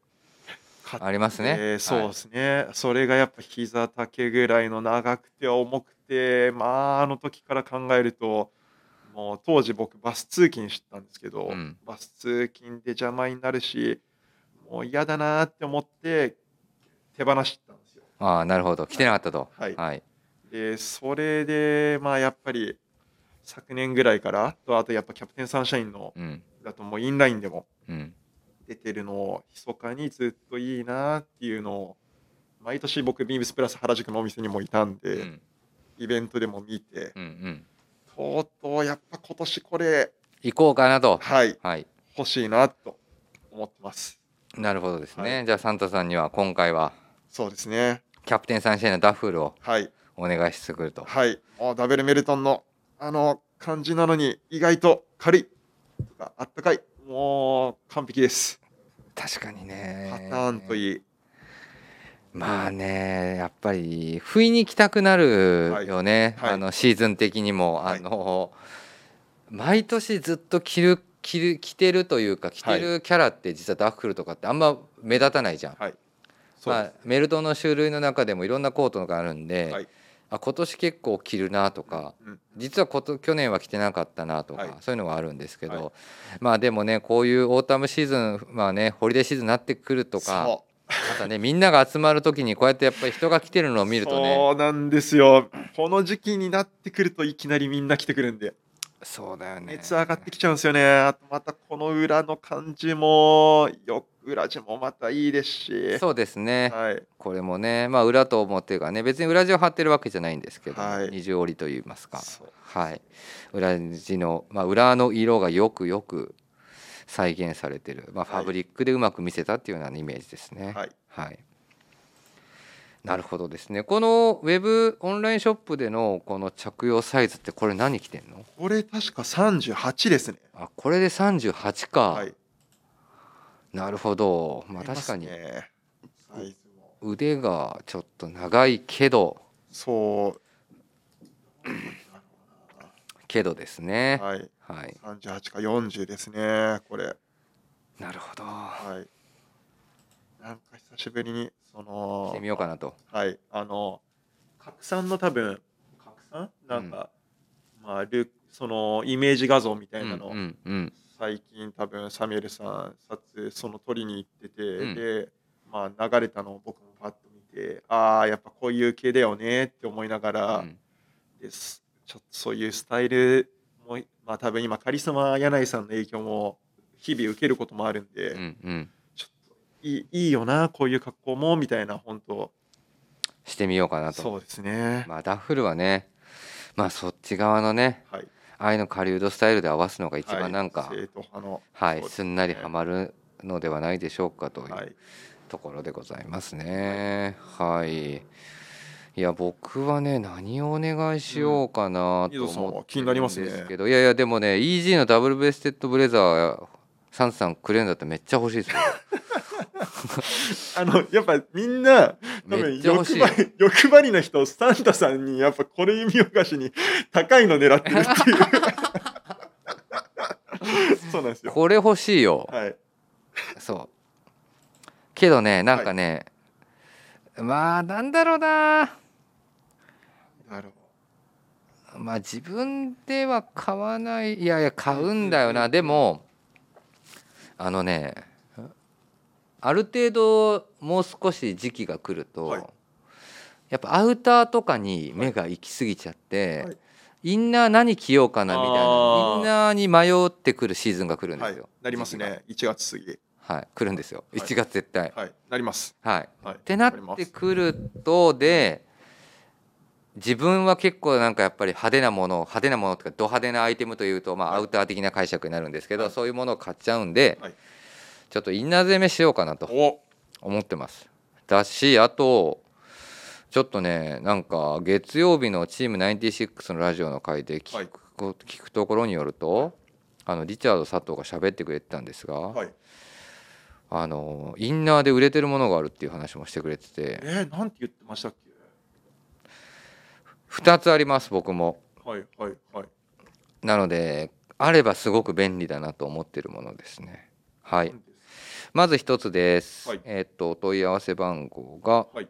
買っありますね、えーそうですね、それがやっぱ膝丈ぐらいの長くて重くてまああの時から考えるともう当時僕バス通勤してたんですけど、うん。バス通勤で邪魔になるしもう嫌だなって思って手放したんですよ。ああなるほど。来てなかったと。はい。はい、でそれでまあやっぱり昨年ぐらいからとあとやっぱキャプテンサンシャインのうん。だともうインラインでもうん。出てるのを密かにずっといいなっていうのを毎年僕ビームスプラス原宿のお店にもいたんで、うん。イベントでも見てうんうん。とうとうやっぱ今年これ行こうかなと。はい。はい。欲しいなと思ってます。なるほどですね、はい。じゃあサンタさんには今回はそうですね。キャプテンサンシャインのダッフルをはい。お願いしてくると。はい。もうダブルメルトンのあの感じなのに意外と軽いとかあったかい。もう完璧です。確かにね。パターンといい。まあねやっぱり不意に来たくなるよね、はい。はい。あのシーズン的にも、はい。あの毎年ずっと着る着る着てるというか着てるキャラって実はダッフルとかってあんま目立たないじゃん。まあ、メルトンの種類の中でもいろんなコートがあるんで、はいあ今年結構着るなとかうん。実はこと去年は着てなかったなとか、はい。そういうのがあるんですけど、はい。まあでもねこういうオータムシーズンまあねホリデーシーズンになってくるとかそまたねみんなが集まる時にこうやってやっぱり人が来てるのを見うるとねそうなんですよ。この時期になってくるといきなりみんな来てくるんで。そうだよね。熱上がってきちゃうんですよね。あとまたこの裏の感じもよ裏地もまたいいですし。そうですね、はい。これもねまあ裏と表がね別に裏地を貼ってるわけじゃないんですけど、はい。二重折りといいますか。はい。裏地の、まあ、裏の色がよくよく再現されてる、まあ、フはい。ァブリックでうまく見せたっていうようなイメージですね。はい。はい。なるほどですね。このウェブオンラインショップでのこの着用サイズってこれ何着てんの？これ確か38ですね。あこれで38か。はいなるほど。まあ確かに腕がちょっと長いけどそうけどですね。はいはい。38か40ですねこれなるほど。はいなんか久しぶりにそ着のてみようかなと。はいあの拡散の多分拡散？なんか、まあルそのイメージ画像みたいなの、うんうんうん。最近多分サミュエルさん撮影その撮りに行ってて、うん。でまあ流れたのを僕もパッと見てああやっぱこういう系だよねって思いながら、うん。です。ちょっとそういうスタイルもまあ多分今カリスマ柳井さんの影響も日々受けることもあるんで、うんうん。ちょっといいいいよなこういう格好もみたいな本当してみようかなと。そうですね、まあダッフルはね、まあそっち側のね、はいああいうの狩人スタイルで合わすのが一はい番なんか、はい、そうですすんなりはまるのではないでしょうかというはいところでございますね。はい。いや僕はね何をお願いしようかなと思っては気になりるんますねですけど、いやいやでもね EG のダブルベステッドブレザーサンさんくれるんだったらめっちゃ欲しいですよ。あのやっぱみんな多め分欲張り 欲張りな人サンタさんにやっぱこれ弓お菓子に高いの狙ってるっていう。そうなんですよ。これ欲しいよ。はい。そう。けどねなんかね、まあなんだろうな。なるほまあ自分では買わない。いやいや買うんだよな。でもあのねある程度もう少し時期が来ると、はい。やっぱアウターとかに目が行き過ぎちゃって、はい。インナー何着ようかなみたいなインナーに迷ってくるシーズンが来るんですよ、なりますね。1月過ぎ。はい。来るんですよ。はい。1月絶対。はい。なります。はい。はい。ってなってくるとで自分は結構なんかやっぱり派手なもの派手なものとかド派手なアイテムというとまあはい。アウター的な解釈になるんですけど、はい。そういうものを買っちゃうんで、はいちょっとインナー攻めしようかなとお。思ってます。だしあとちょっとねなんか月曜日のチーム96のラジオの回で聞く,、はい。聞くところによるとあのリチャード佐藤が喋ってくれてたんですが、はい。あのインナーで売れてるものがあるっていう話もしてくれてて。えー、なんて言ってましたっけ？2つあります僕も。はいはいはい。なのであればすごく便利だなと思ってるものですね。はいまず一つです。はいえっとお問い合わせ番号がはい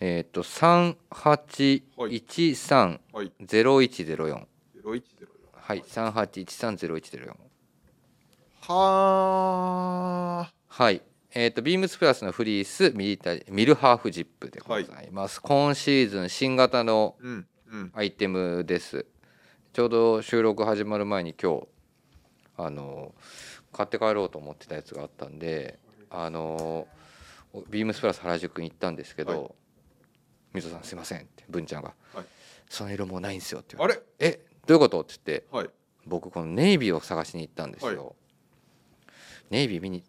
えっと三八一三はいゼロ一ゼロ四0104はい三八一三ゼロ一ゼロ四ははい。えっ、とビームスプラスのフリースミリタリミルハーフジップでございます。今シーズン新型のーうんうんアイテムです。ちょうど収録始まる前に今日あの買って帰ろうと思ってたやつがあったんで、あのビームスプラス原宿に行ったんですけど、はい。水戸さんすいませんって文ちゃんが、はいその色もうないんですよって言われて。あれえどういうこと？って言ってはい。僕このネイビーを探しに行ったんですよ。はい。ネイビー見に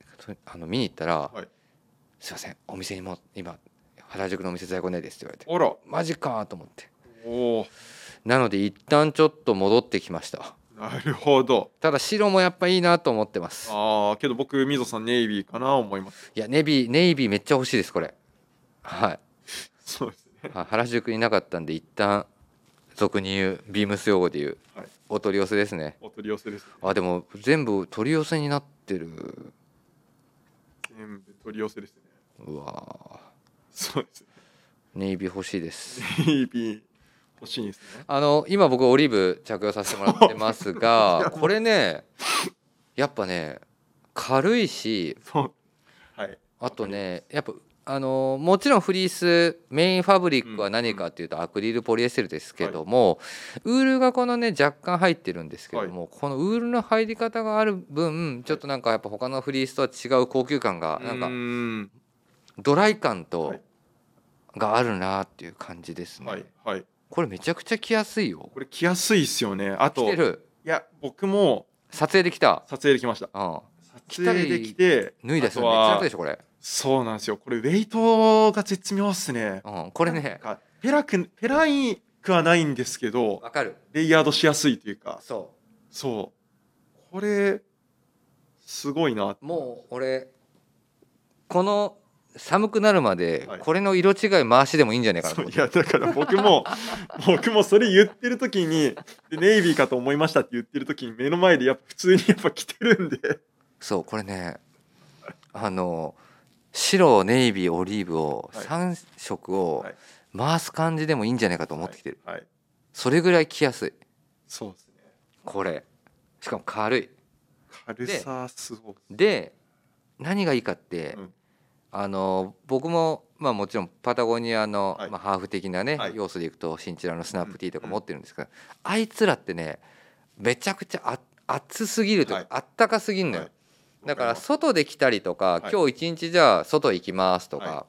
あの見に行ったら、はいすいませんお店にも今原宿のお店在庫ないですって言われて。あらマジかと思って。なので一旦ちょっと戻ってきましたなるほど。ただ白もやっぱいいなと思ってます。ああけど僕みぞさんネイビーかな思います。いやネビーネイビーめっちゃ欲しいですこれ。はい。そうですね。は原宿になかったんで一旦俗に言うビームス用語で言う。はい。お取り寄せですね。お取り寄せですね。あでも全部取り寄せになってる。全部取り寄せですね。うわそうですね。ネイビー欲しいです。ネイビー欲しいんですね。あの今僕オリーブ着用させてもらってますが これねやっぱね軽いしはい。あとねやっぱあのもちろんフリースメインファブリックは何かっていうとアクリルポリエステルですけども、ウールがこのね若干入ってるんですけども、このウールの入り方がある分ちょっとなんかやっぱ他のフリースとは違う高級感がなんうかドライ感とはい。があるなっていう感じですね、はい。はいこれめちゃくちゃ着やすいよ。これ着やすいっすよね。あとい着てる。や僕も撮影できた。撮影できました。うん撮影できて脱いだ人めっちゃ楽でしょこれ、そうなんですよ。これウェイトが絶妙っすね。うん、これね。かペラくペラいくはないんですけどわかる。レイヤードしやすいというか。そそう。これすごいな。うもう俺この寒くなるまではい。これの色違い回しでもいいんじゃないかなとそう思って。いやだから僕も僕もそれ言ってる時にでネイビーかと思いましたって言ってる時に目の前でやっぱ普通にやっぱ着てるんで。そうこれねあの白ネイビーオリーブをはい。3色をはい。回す感じでもいいんじゃないかと思ってきてる、はい、はい。それぐらい着やすい。そうですね。これ。しかも軽い。軽さすごい。で何がいいかって、うんあの僕もまあもちろんパタゴニアの、はい。まあ、ハーフ的なね、はい。要素でいくとシンチラのスナップティーとかうん持ってるんですけど、あいつらってねめちゃくちゃあ暑すぎるというか、はい。あったかすぎるのよ、はい。だから外で来たりとか、はい。今日一日じゃあ外行きますとか、は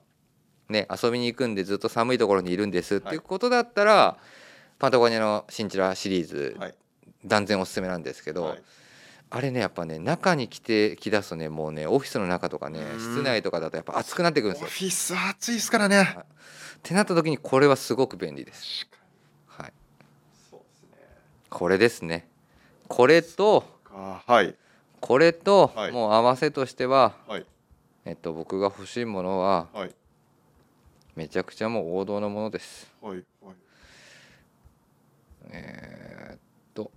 ね遊びに行くんでずっと寒いところにいるんですっていうことだったら、パタゴニアのシンチラシリーズ、はい。断然おすすめなんですけど、はいあれねやっぱね中に着て着出すとねもうねオフィスの中とかねうん。室内とかだとやっぱ暑くなってくるんですよ。オフィス暑いですからね。ってなった時にこれはすごく便利です。はい、そうですね。これですね。これとか。はい。これと、はい。もう合わせとしては、はい。えっと、僕が欲しいものははい。めちゃくちゃもう王道のものです。はい。はい。えーっと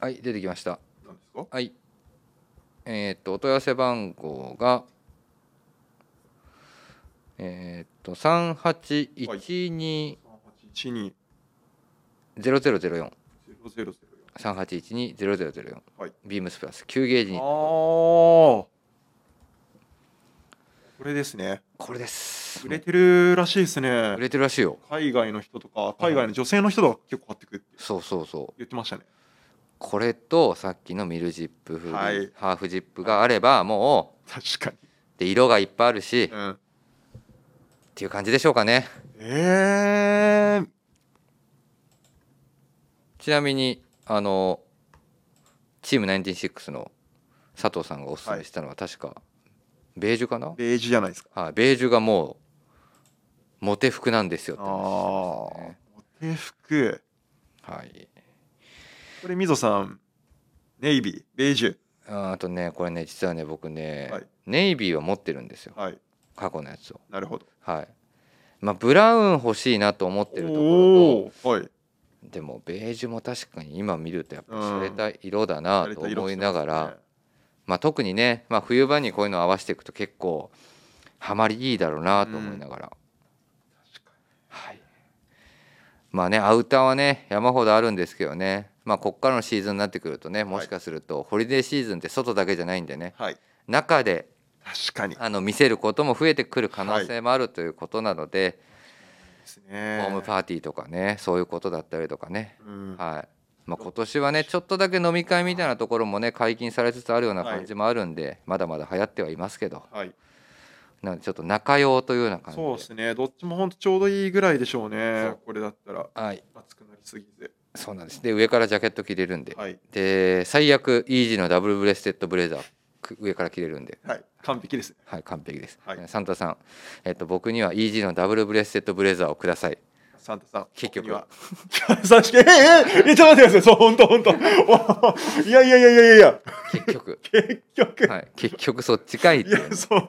はい出てきました。はい。えーっとお問い合わせ番号がえーっと三八一二一二ゼロゼロゼロ四。ゼロゼロゼロ三八一二ゼロゼロゼロ四。はい。ビームスプラス9ゲージに。四ああこれですね。これです。売れてるらしいですね。売れてるらしいよ。海外の人とか海外の女性の人が結構買ってくってそうそうそう。言ってましたねこれとさっきのミルジップフリー、はい。ハーフジップがあればもう確かで色がいっぱいあるし、にうん。っていう感じでしょうかね。えー、ちなみにあのチーム96の佐藤さんがおすすめしたのは確か、ベージュかな、ベージュじゃないですか。はい、ベージュがもうモテ服なんですよってああ話してますねモテ服。はいこれみぞさんネイビーベージュ。ああとねこれね実はね僕ね、はい。ネイビーは持ってるんですよ。はい。過去のやつを。なるほど。はい。まあブラウン欲しいなと思ってるところおおはい。とでもベージュも確かに今見るとやっぱりうん洒落た色だなと思いながら、慣れた色してまあ、特にね、まあ、冬場にこういうのを合わせていくと結構ハマりいいだろうなと思いながら、ますね確かはい、まあねアウターはね山ほどあるんですけどねまあこっからのシーズンになってくるとねもしかするとホリデーシーズンって外だけじゃないんでね。にはい。中で確かに。あの見せることも増えてくる可能性もあるということなので、ですね。ホームパーティーとかねそういうことだったりとかね、うん。はい。まあ、今年はねちょっとだけ飲み会みたいなところもね解禁されつつあるような感じもあるんで、まだまだ流行ってはいますけど。はい。なのでちょっと中用というような感じ。でそうですね。どっちも本当ちょうどいいぐらいでしょうね。これだったら。はい。熱くなりすぎずそうなんです。で上からジャケット着れるんで、はい。で最悪 EG のダブルブレステッドブレザーく上から着れるんで。はい。完璧ですね。はい完璧です、はい。サンタさん、えっと、僕には EG のダブルブレステッドブレザーをください。サンタさん結局。は。確かにええええちょっと待ってください。そう本当本当。お いやいやいやいやいや。結局。結局、はい。結局そっちかいっていねやそう。い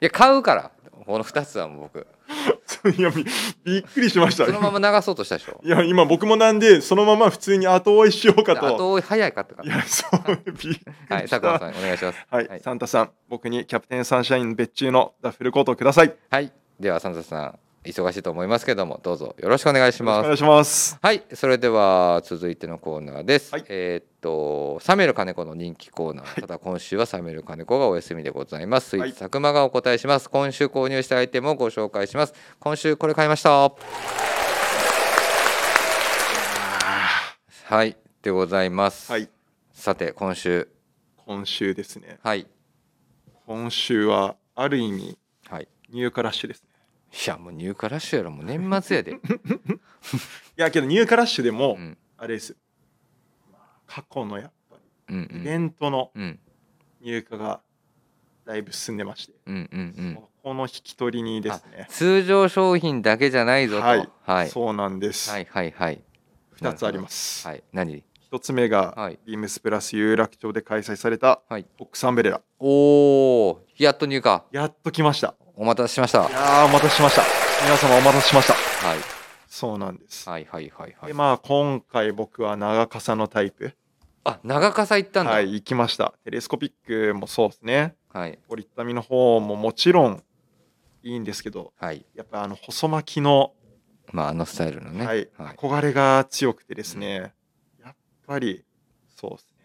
や買うから。この2つはもう僕 いやびびっくりしました。そのまま流そうとしたでしょ？いや今僕もなんでそのまま普通に後追いしようかと。後追い早いかったか。いやそうびっくりした。はい佐久間さんお願いします。はい、はい。サンタさん僕にキャプテンサンシャイン別注のダッフルコートをください。よはい。ではサンタさん忙しいと思いますけどもどうぞよろしくお願いしますお願いしますはい、それでは続いてのコーナーです。はいえーっと、サメル金子の人気コーナー、ただ今週はサメル金子がお休みでございます。スイーツ佐久間がお答えします。今週購入したアイテムをご紹介します。今週これ買いました。はい、でございます。はいさて、今週、今週ですねはい、今週はある意味はい。ニューカラッシュですねいや、もう入荷ラッシュやろ、もう年末やで。いやけどニューカラッシュでも、うん、あれです過去のやっぱうん、うりイベん、ントのうん、入荷がだいぶ進んでまして、うん、うん、うん。この引き取りにですね。通常商品だけじゃないぞと。はい、はい、そうなんです、はい、はい、はい。2つあります、はい、何？1つ目が、はい。ビームスプラス有楽町で開催されたはい。ボックスアンベレラ。おおやっと入荷。やっと来ました。お待たせしました。いやーお待たせしました。皆様お待たせしました。はい。そうなんです、はいはいはいはい。でまあ今回僕は長傘のタイプ。あ長傘行ったんだ。はい行きました。テレスコピックもそうですね。はい。折りたたみの方ももちろんいいんですけどはい。やっぱあの細巻きの、まああのスタイルのね。はいはい。憧れが強くてですね、やっぱりそうですね。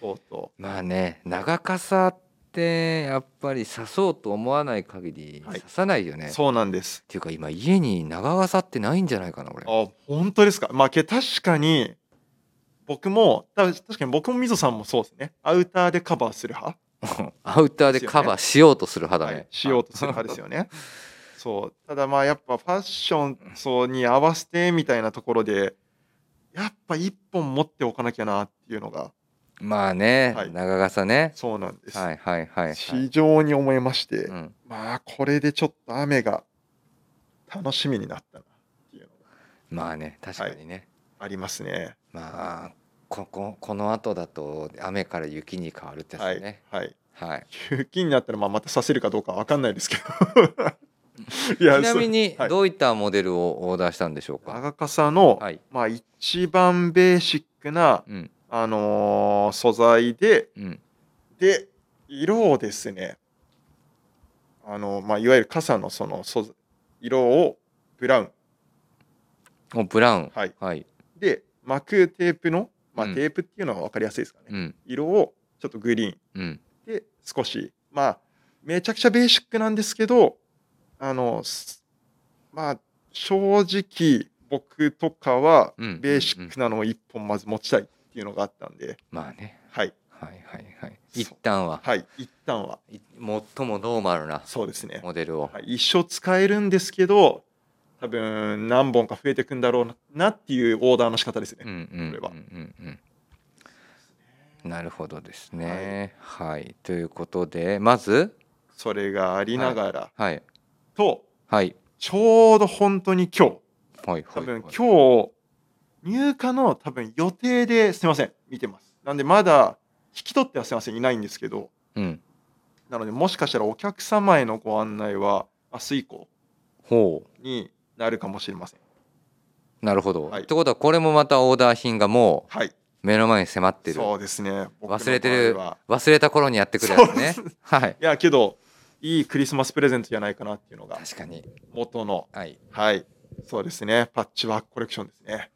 とうとまあね長傘ってやっぱり刺そうと思わない限りはい。刺さないよう、ね、っそうなんです。ていうか今家に長傘ってないんじゃないかな俺。あ本当ですか？まあけ確かに僕もた確かに僕もみぞさんもそうですね。アウターでカバーする派。アウターでカバーしようとする派だね、はい、しようとする派ですよね。そう。ただまあやっぱファッションそうに合わせてみたいなところでやっぱ一本持っておかなきゃなっていうのが。まあね、はい。長傘ね。そうなんです。はいはいはいはい、非常に思いまして、うん、まあこれでちょっと雨が楽しみになったなっていうのが。まあね確かにね、ありますね。まあこここの後だと雨から雪に変わるってやはい、つねはい。はい、雪になったらまあまたさせるかどうかわかんないですけど。ちなみにどういったモデルをオーダーしたんでしょうか、長傘の、はい。まあ一番ベーシックなうん。あのー素材でうん。で色をですねあの、まあ、いわゆる傘のその素色をブラウン。おブラウン。はい。はい。で巻くテープの、まあうん。テープっていうのは分かりやすいですかね、うん。色をちょっとグリーン。うん。で少しまあめちゃくちゃベーシックなんですけどあのすまあ正直僕とかはうんベーシックなのを一本まず持ちたいっていうのがあったんで、まあね。はい。はいはいはい。一旦は。はい一旦は。い最もノーマルなそうですね。モデルを。はい、一生使えるんですけど多分何本か増えていくんだろうなっていうオーダーの仕方ですね。うんうんこれはうんうん。うんなるほどですね。はい、ということでまず？それがありながら、はいとはい。ちょうど本当に今日。はいはい多分今日入荷の多分予定ですいません。見てます。なんでまだ引き取ってはすいません。いないんですけど。うん。なのでもしかしたらお客様へのご案内は明日以降。ほになるかもしれません。うなるほど、はい。ってことはこれもまたオーダー品がもはい、う目の前に迫ってる。そうですね。忘れてる忘れた頃にやってくるやつね。はい。いやけどいいクリスマスプレゼントじゃないかなっていうのが確かに。元の。はい。はい。そうですね。パッチワークコレクションですね。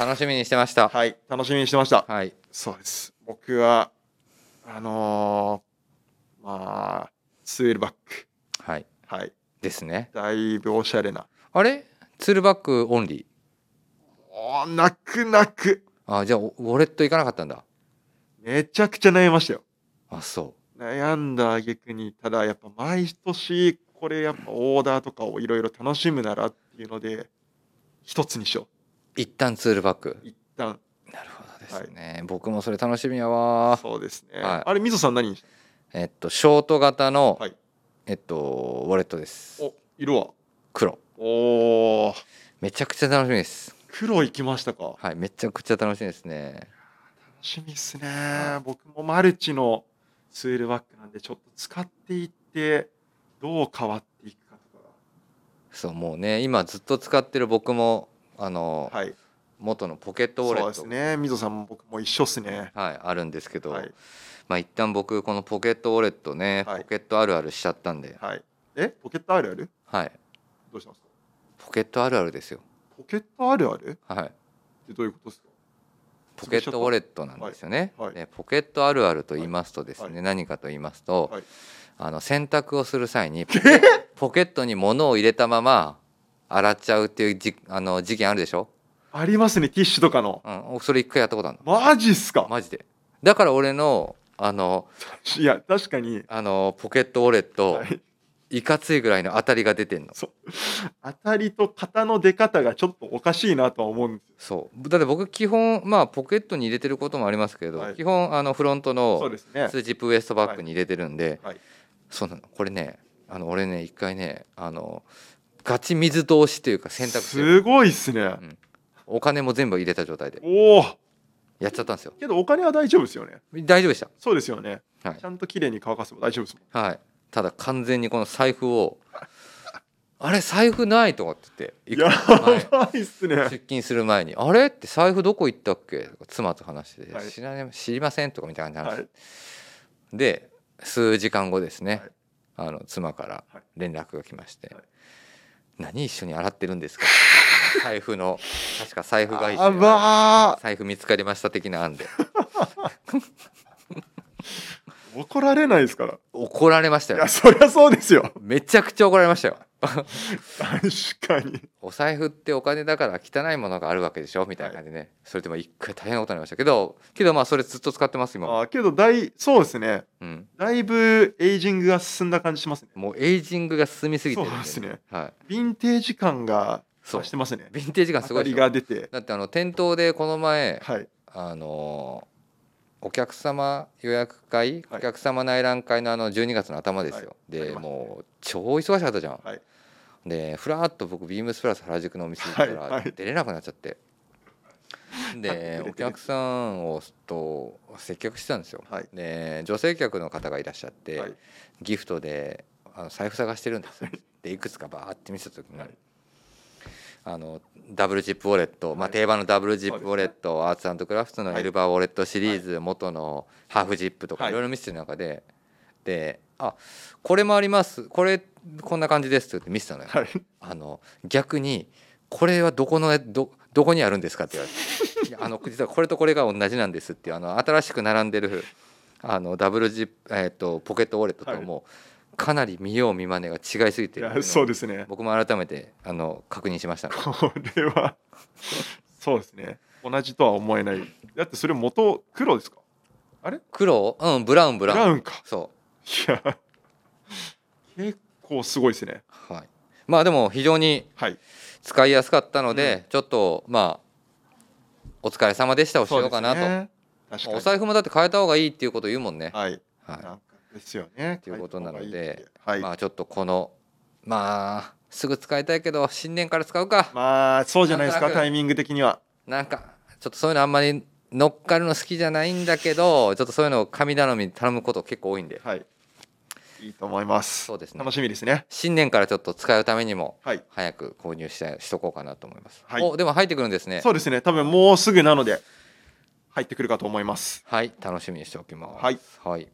楽しみにしてました。はい。楽しみにしてました。はい。そうです。僕はあのーまあツールバッグはい。はい。ですね。だいぶおしゃれな。あれ？ツールバッグオンリおー泣く泣く。ーあじゃあウォレットいかなかったんだ。めちゃくちゃ悩みましたよあそ悩んだ挙句にただやっぱ毎年これやっぱオーダーとかをいろいろ楽しむならっていうので一つにしよう。一旦ツールバッグう一旦。なるほどですね、僕もそれ楽しみやわ。そうですね、はい。あれみぞさん何にしえっとショート型の、はい。えっとウォレットです。お色は？黒。おー。めちゃくちゃ楽しみです。黒いきましたか？はいめちゃくちゃ楽しみですね。楽しみっすね。僕もマルチのツールバッグなんでちょっと使っていってどう変わっていくかとかそうもうね今ずっと使ってる僕もあの、がはい。元のポケットウォレそうットですね。みぞさんも僕も一緒っすね。はい、あるんですけど、はい。まあ一旦僕このポケットウォレットね、はい。ポケットあるあるしちゃったんで、はい。え？ポケットあるある？はい、どうしたんですか？ポケットあるあるですよ。ポケットあるある？はい、ってどういうことですか？ポケットウォレットなんですよね。はい。はい。でポケットあるあると言いますとですね、はい。何かと言いますと、はい。あの洗濯をする際に ポケットに物を入れたまま洗っちゃうっていうじあの事件あるでしょ？ありますねティッシュとかの。うん、それ一回やったことあるの。マジっすか？マジで。だから俺のあのいや確かに。あのポケットウォレット、はいいかついぐらいの当たりが出てんの。そう。当たりと型の出方がちょっとおかしいなとは思うんですよ。そう。だって僕基本まあポケットに入れてることもありますけど、はい。基本あのフロントそうのですね。普通ジップウエストバッグに入れてるんで、はい。そうなの。これねあの俺ね一回ねあのガチ水通しというか洗濯すごいっすね。お金も全部入れた状態で。おおやっちゃったんですよ。けどお金は大丈夫ですよね。大丈夫でした。そうですよね。はい。ちゃんと綺麗に乾かせば大丈夫ですもん。はいただ完全にこの財布を あれ財布ないとかって言ってや行く前ばいっすね。出勤する前に「あれ?」って財布どこ行ったっけ？妻と話して知らね知りません」とかみたいな話、はい。で数時間後ですね、はい。あの妻からはい。連絡が来まして「はい。何一緒に洗ってるんですか? 」財布の確か財布が一緒財布見つかりました的な案で。ー 怒られないですから。怒られましたよ。いやそりゃそうですよ。めちゃくちゃ怒られましたよ。確かに。お財布ってお金だから汚いものがあるわけでしょ？みたいな感じでね、それでも一回大変なことになりましたけど。けどまあそれずっと使ってます今、あけどだいそうですね。うん、だいぶエイジングが進んだ感じしますね。もうエイジングが進みすぎてるんそうですね。はい、ヴィンテージ感がそう増してますね。ヴィンテージ感す当たりごいでしょ。が出て。だってあの店頭でこの前はい。あのーお客様予約会、はい。お客様内覧会のあの12月の頭ですよ、はい。でもう超忙しかったじゃん、はい。でふらっと僕ビームスプラス原宿のお店に行ったら出れなくなっちゃって、はいで お客さんをと接客してたんですよ、はい。で女性客の方がいらっしゃって、はい。ギフトであの財布探してるんですよ。でいくつかバーって見せた時に、はいあのダブルジップウォレット、まあ、はい。定番のダブルジップウォレット、アーツクラフトのはい。エルバーウォレットシリーズ、元のハーフジップとかはい。いろいろ見せてる中で、で「あこれもあります。これこんな感じです」って言って見せたのよ。はい。あの逆に「これはどこのどどこにあるんですか?」って言われて「いやあの実はこれとこれが同じなんです」っていうあの新しく並んでるあのダブルジップ、えー、とポケットウォレットともかなり見よう見まねが違いすぎてる。そうですね。僕も改めてあの確認しました。これは そうですね。同じとは思えない。だってそれ元黒ですか？あれ？黒？うんブラウンブラウン。ブラウンか。そいや結構すごいですね。うはい。まあでも非常にはい。使いやすかったので、ちょっとまあお疲れ様でしたをしようかなと、ね。お財布もだって変えた方がいいっていうことを言うもんね、はい。はいですよね。ということなのではい。まあちょっとこのまあすぐ使いたいけど新年から使うか。まあそうじゃないですかタイミング的には。なんかちょっとそういうのあんまり乗っかるの好きじゃないんだけどちょっとそういうのを神頼みに頼むこと結構多いんで。はい。いいと思います。そうですね。楽しみですね。新年からちょっと使うためにもはい。早く購入したしとこうかなと思います、はい。おでも入ってくるんですね。そうですね。多分もうすぐなので入ってくるかと思います。はい。楽しみにしておきます。はい、はい、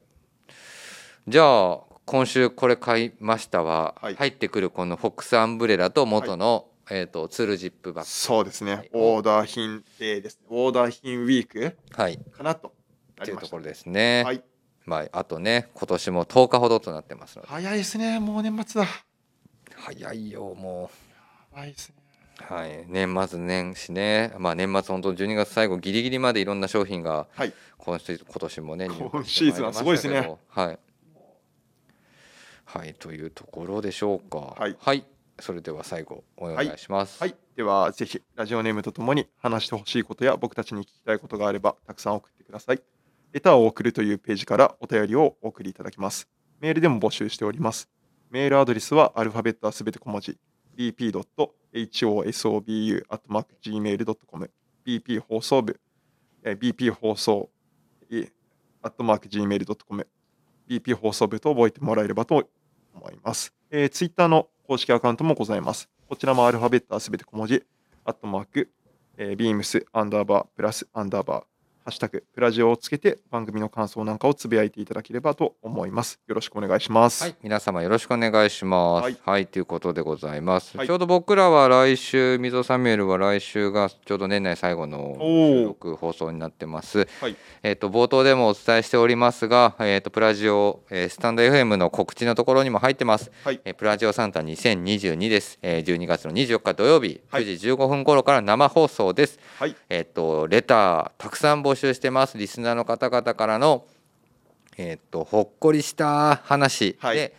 じゃあ今週これ買いましたは、はい。入ってくるこのフォックスアンブレラと元の、えー、とツールジップバッそうですね、はい。オーダー品デーですね。オーダー品ウィークグはい。かなとなりました。というところですね、はい。まあ、あとね今年も10日ほどとなってますので。早いですね。もう年末だ。早いよも早いですね。う、はい、年末年始ね、まあ、年末本当12月最後ギリギリまでいろんな商品がはい。今年もね今シーズンはすごいですね。はい、はい、というところでしょうか。はい、それでは最後お願いします、はい、ではぜひラジオネームとともに話してほしいことや僕たちに聞きたいことがあればたくさん送ってください。レターを送るというページからお便りをお送りいただきます。メールでも募集しております。メールアドレスはアルファベットはすべて小文字。bp.hosobu.gmail.com bp 放送部。えー bp 放送えー .gmail.com bp 放送部と覚えてもらえればと思います。えー、Twitter の公式アカウントもございます。こちらもアルファベットはすべて小文字、アットマーク、えー、ビームスアンダーバープラスアンダーバー、ハッシュタグプラジオをつけて番組の感想なんかをつぶやいていただければと思います。よろしくお願いします。はい、皆様よろしくお願いします。ははいい、ということでございます。はいちょうど僕らは来週、溝サミュエルは来週がちょうど年内最後の収録放送になってます。はいえっ、と冒頭でもお伝えしておりますが、えっ、とプラジオ、えースタンド FM の告知のところにも入ってます。はいえープラジオサンタ2022です。えー12月の24日土曜日はい9時15分頃から生放送です。はい。えっ、とレターたくさん募集してます。リスナーの方々からのえっ、とほっこりした話で、はい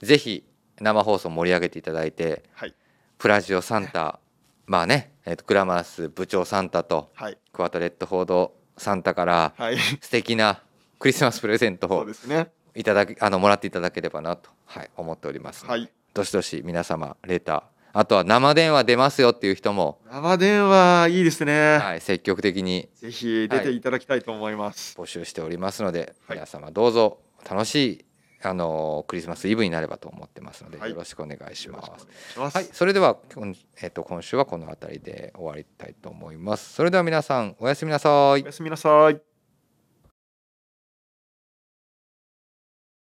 ぜひ生放送盛り上げていただいて、はい。プラジオサンタ、まあね、えっ、とグラマラス部長サンタとはい。クワトレットフォードサンタからはい。素敵な クリスマスプレゼントをですね。いただきあのもらっていただければなと、はい、思っておりますはい。どしどし皆様レターあとは生電話出ますよっていう人も、生電話いいですね。はい、積極的にぜひ出ていただきたいと思います。募集しておりますので、はい皆様どうぞ楽しいあのクリスマスイブになればと思ってますので、はいよろしくお願いしますしくお願。いい、それでは、今えっと今週はこの辺りで終わりたいと思います。それでは皆さんおやすみなさいお。やすみなさい。